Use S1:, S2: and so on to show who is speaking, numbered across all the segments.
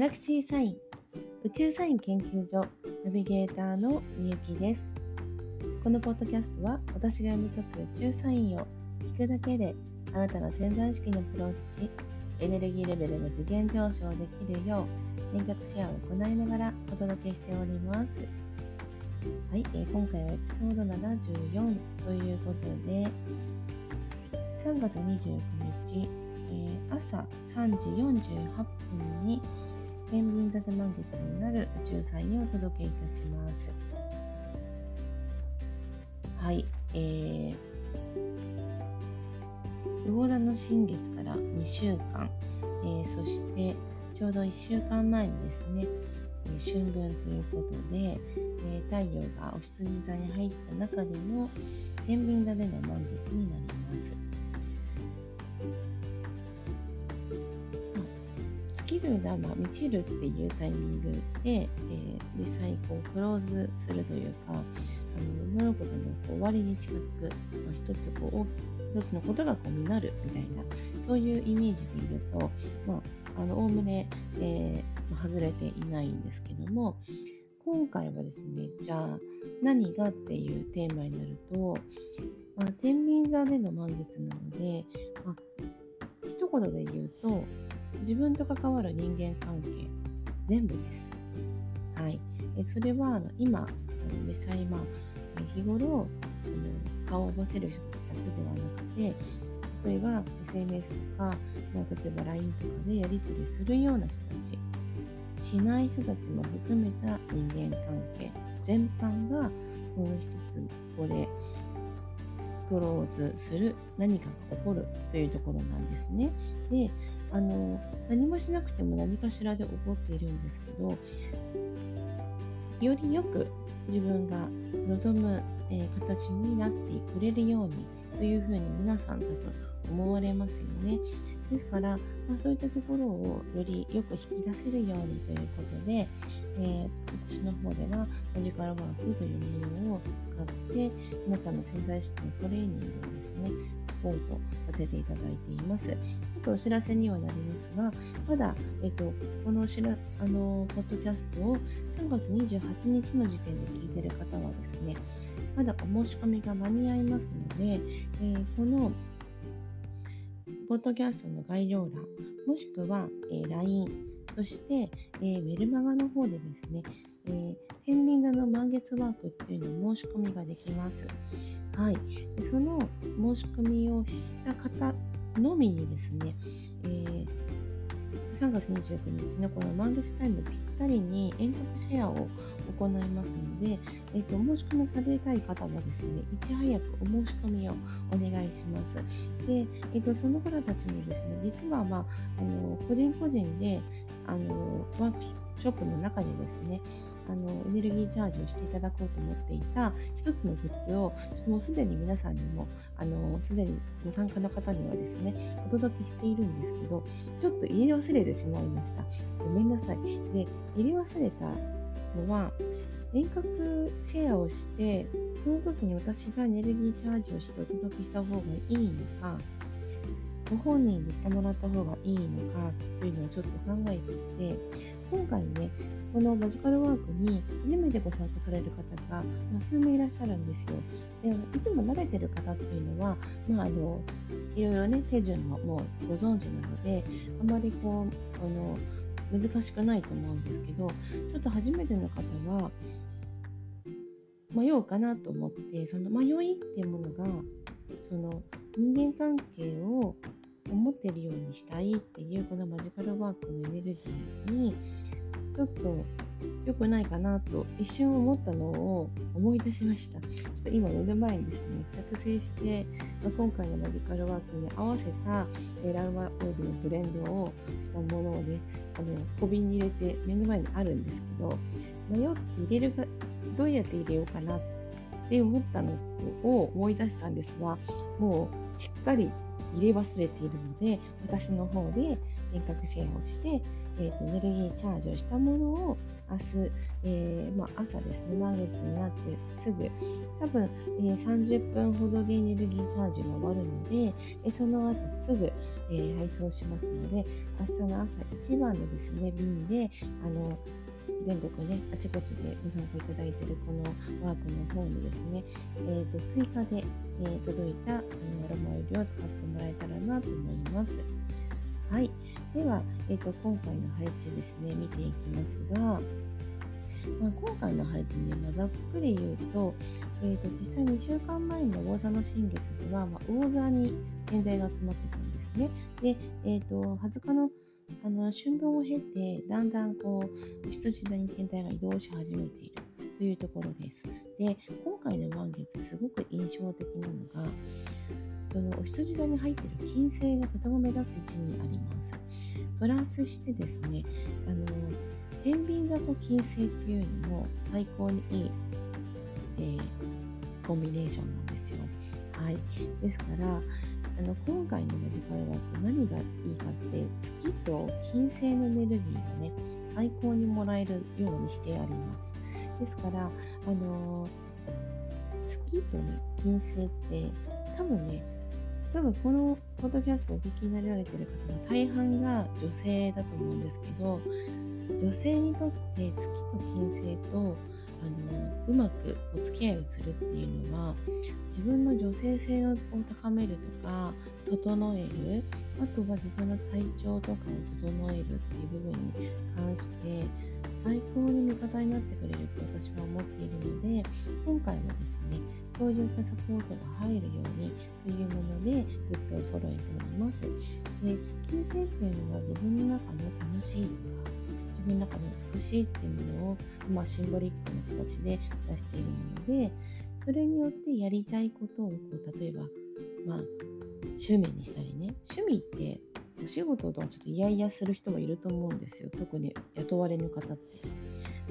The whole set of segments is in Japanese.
S1: ャラクシーサイン宇宙サイン研究所ナビゲーターのみゆきです。このポッドキャストは私が読み解く宇宙サインを聞くだけであなたの潜在意識にアプローチしエネルギーレベルの次元上昇できるよう遠隔シェアを行いながらお届けしております。はい、えー、今回はエピソード74ということで3月29日えー、朝3時48分に天秤座で満月になる宇宙祭にお届けいたします。はい、えー、魚座の新月から2週間、えー、そしてちょうど1週間前にですね、えー、春分ということで、えー、太陽がお羊座に入った中での天秤座での満月になります。月るが、まあ、満ちるっていうタイミングで、えー、実際こうクローズするというかあの物事のこう終わりに近づく、まあ、一つこう一つのことがこう実るみたいなそういうイメージで言うとまああの概ね、えー、外れていないんですけども今回はですねじゃあ何がっていうテーマになると、まあ、天秤座での満月なので、まあ、一言で言うと自分と関わる人間関係全部です。はい、えそれは今実際、まあ、日頃顔を合わせる人たちだけではなくて例えば SNS とか、まあ、例えば LINE とかでやり取りするような人たちしない人たちも含めた人間関係全般がこの一つここでクローズする何かが起こるというところなんですね。であの何もしなくても何かしらで起こっているんですけどよりよく自分が望む、えー、形になってくれるようにというふうに皆さん多分思われますよね。ですから、まあ、そういったところをよりよく引き出せるようにということで、えー、私の方ではマジカルワークというものを使って皆さんの潜在意識のトレーニングをですねサポートさせていただいています。っとお知らせにはなりますが、まだ、えっと、このしらあのポッドキャストを3月28日の時点で聞いている方はですね、まだお申し込みが間に合いますので、えー、このポッドキャストの概要欄、もしくは、えー、LINE、そして、えー、メルマガの方でですね、えー、天秤座の満月ワークっていうのを申し込みができます。はい、でその申し込みをした方のみにですね、えー、3月29日のこの満月タイムぴったりに遠隔シェアを行いますので、えーと、申し込みされたい方はですね、いち早くお申し込みをお願いします。で、えーと、その方たちにですね、実は、まあ、あの個人個人であのワークショップの中でですね、あのエネルギーチャージをしていただこうと思っていた一つのグッズをちょっともうすでに皆さんにもあのすでにご参加の方にはですねお届けしているんですけどちょっと入れ忘れてしまいました。ごめんなさい。で入れ忘れたのは遠隔シェアをしてその時に私がエネルギーチャージをしてお届けした方がいいのかご本人にしてもらった方がいいのかというのをちょっと考えていて今回ね、このマジカルワークに初めてご参加される方が、まあ、数名いらっしゃるんですよ。でいつも慣れてる方っていうのは、まあ、あのいろいろね、手順ももうご存知なので、あまりこう、あの難しくないと思うんですけど、ちょっと初めての方は、迷うかなと思って、その迷いっていうものが、その人間関係を思ってるようにしたいっていうこのマジカルワークのエネルギーにちょっと良くないかなと一瞬思ったのを思い出しました。ちょっと今目の前にですね、作成して、ま、今回のマジカルワークに合わせたえラウマオイルのブレンドをしたものをね、あの小瓶に入れて目の前にあるんですけど、迷って入れるか、どうやって入れようかなって思ったのを思い出したんですが、もうしっかり入れ忘れているので私の方で遠隔シェアをして、えーと、エネルギーチャージをしたものを明日、えー、まあ、朝ですね、満月になってすぐ、多分、えー、30分ほどでエネルギーチャージが終わるので、えその後すぐ、え、配送しますので、明日の朝一番のですね、便で、あの、全国ね、あちこちでご参加いただいているこのワークの方にですね、えーと、追加で、えー、届いたアロマオイルを使ってもらえたらなと思います。はい。では、えーと、今回の配置ですね、見ていきますが、まあ、今回の配置ね、まあ、ざっくり言うと、えーと、実際2週間前の魚座の新月では、まあ、魚座に天体が集まってたんですね。で、えー、と20日のあの春分を経て、だんだんこう羊座に天体が移動し始めているというところです。で、今回の満月、すごく印象的なのが、そのお羊座に入っている金星がとても目立つ位置にあります。プラスしてですね、あの天秤座と金星っていうのも最高にいい、えー、コンビネーションなんですよ。はい。ですから、あの今回のマジカルワーク何がいいかって月と金星のエネルギーがね最高にもらえるようにしてありますですからあの月とね金星って多分ね多分このポッドキャストをお聞きになられてる方の大半が女性だと思うんですけど女性にとって月と金星とあのうまくお付き合いをするっていうのは自分の女性性を高めるとか整えるあとは自分の体調とかを整えるっていう部分に関して最高に味方になってくれると私は思っているので今回はですねそういったサポートが入るようにというものでグッズを揃えております。で金星っていうのは自分の中の楽しいとか自分の中の美しいっていうものを、まあ、シンボリックな形で出しているものでそれによってやりたいことをこう例えば、まあ、趣味にしたりね趣味ってお仕事とはちょっと嫌々する人もいると思うんですよ特に雇われぬ方って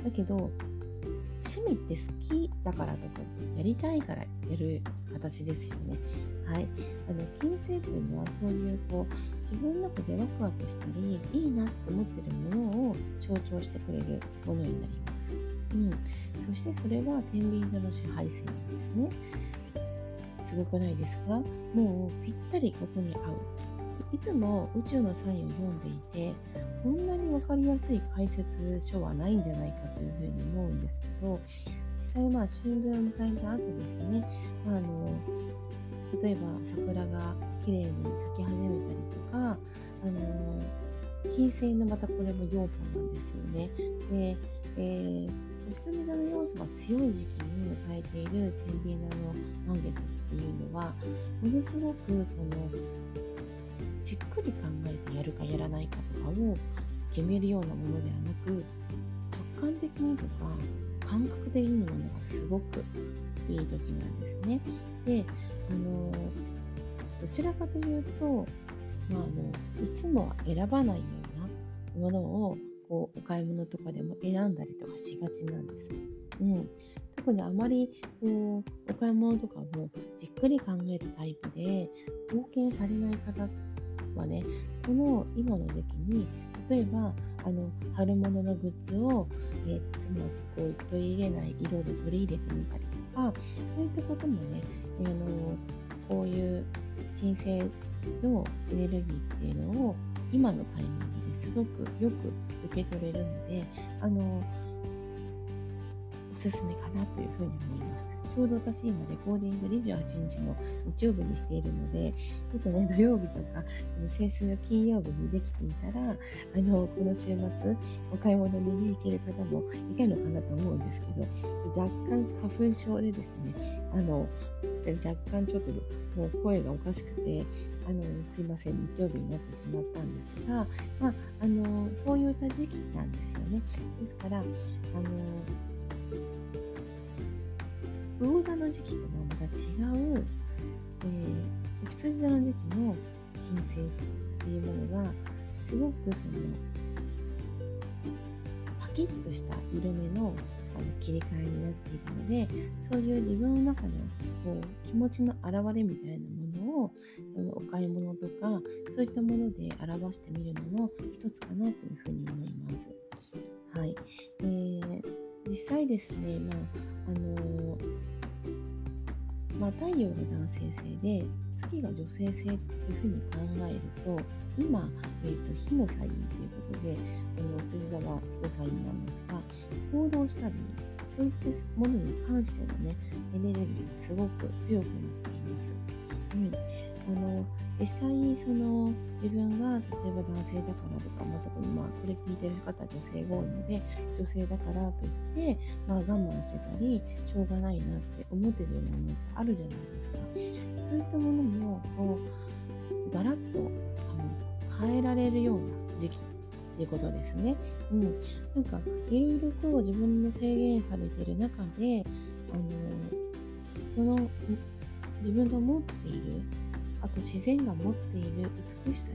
S1: だけど趣味って好きだからとかやりたいからやる形ですよねはいあの金星っていうのはそういうこう自分の中でワクワクしたりいいなって思ってるものを象徴してくれるものになります。うん、そしてそれは天秤座の支配線ですね。すごくないですか？もうぴったりここに合う。いつも宇宙のサインを読んでいて、こんなに分かりやすい解説書はないんじゃないかというふうに思うんですけど、実際まあ春分を迎えた後ですね、あの例えば桜が綺麗に咲き始めたりとか、あの金星のまたこれも要素なんですよね。で、えー、羊座の要素が強い時期に迎えている天秤座の満月っていうのは、ものすごくそのじっくり考えてやるかやらないかとかを決めるようなものではなく、直感的にとか感覚的にものがすごくいい時なんですね。で、あのどちらかというと、まあ、あのいつもは選ばないようなものをこうお買い物とかでも選んだりとかしがちなんです。うん、特にあまりこうお買い物とかもじっくり考えるタイプで冒険されない方ってはねこの今の時期に例えばあの春物のグッズを、えー、こう取り入れない色で取り入れてみたりとかそういったこともね、あのこういう金星のエネルギーっていうのを今のタイミングですごくよく受け取れるので、あの、おすすめかなというふうに思います。ちょうど私今レコーディング28日の日曜日にしているので、ちょっとね、土曜日とか、先週の金曜日にできていたら、あの、この週末、お買い物に、行ける方もいたのかなと思うんですけど、若干花粉症でですね、あの、若干ちょっともう声がおかしくて、あのすいません、日曜日になってしまったんですが、まあ、あのそういった時期なんですよね。ですから、あの魚座の時期とはまた違う、えー、羊座の時期の金星っていうものが、すごくその、パキッとした色目のあの切り替えになっているのでそういう自分の中のこう気持ちの表れみたいなものをお買い物とかそういったもので表してみるのも一つかなというふうに思います。はい、えー、実際ですね、まああの、まあ、太陽が男性性で月が女性性っていうふうに考えると今、えーと、火のサインということでこの辻沢火のサインなんですが行動したりそういったものに関してのねエネルギーがすごく強くなっています。うん、あの実際にその自分が例えば男性だからとか、まあ、特にまあこれ聞いてる方女性が多いので女性だからといって、まあ、我慢してたりしょうがないなって思ってるようなものってあるじゃないですかそういったものもこうガラッとあの変えられるような時期っていうことですね。うん、なんかいろいろと自分の制限されてる中であのその自分が持っているあと自然が持っている美しさ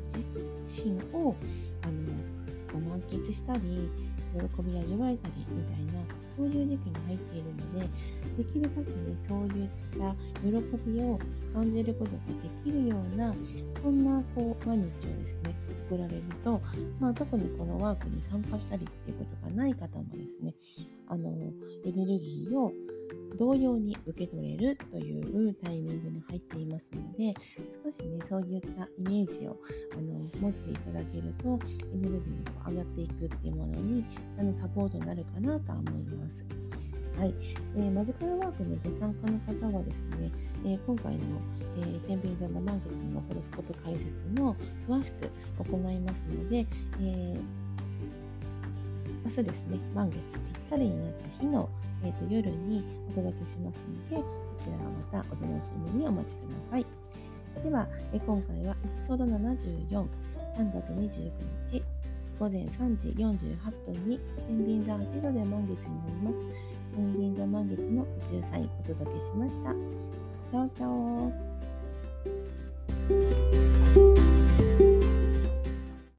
S1: 自身をあの満喫したり喜び味わえたりみたいなそういう時期に入っているのでできる限りそういった喜びを感じることができるようなそんなこう毎日をですね送られると、まあ、特にこのワークに参加したりっていうことがない方もですねあのエネルギーを同様に受け取れるというタイミングに入っていますので少しねそういったイメージをあの持っていただけるとエネルギーが上がっていくっていうものにあのサポートになるかなとは思います。はい、えー、マジカルワークのご参加の方はですね、えー、今回の、えー、天秤座の満月のホロスコープ解説も詳しく行いますので、え明日ですね、満月ぴったりになった日のえーと、夜にお届けしますので、そちらをまたお楽しみにお待ちください。では、え今回はエピソード74、3月29日、午前3時48分に天秤座8度で満月になります。天秤座満月の宇宙サインお届けしました。チャオチャオ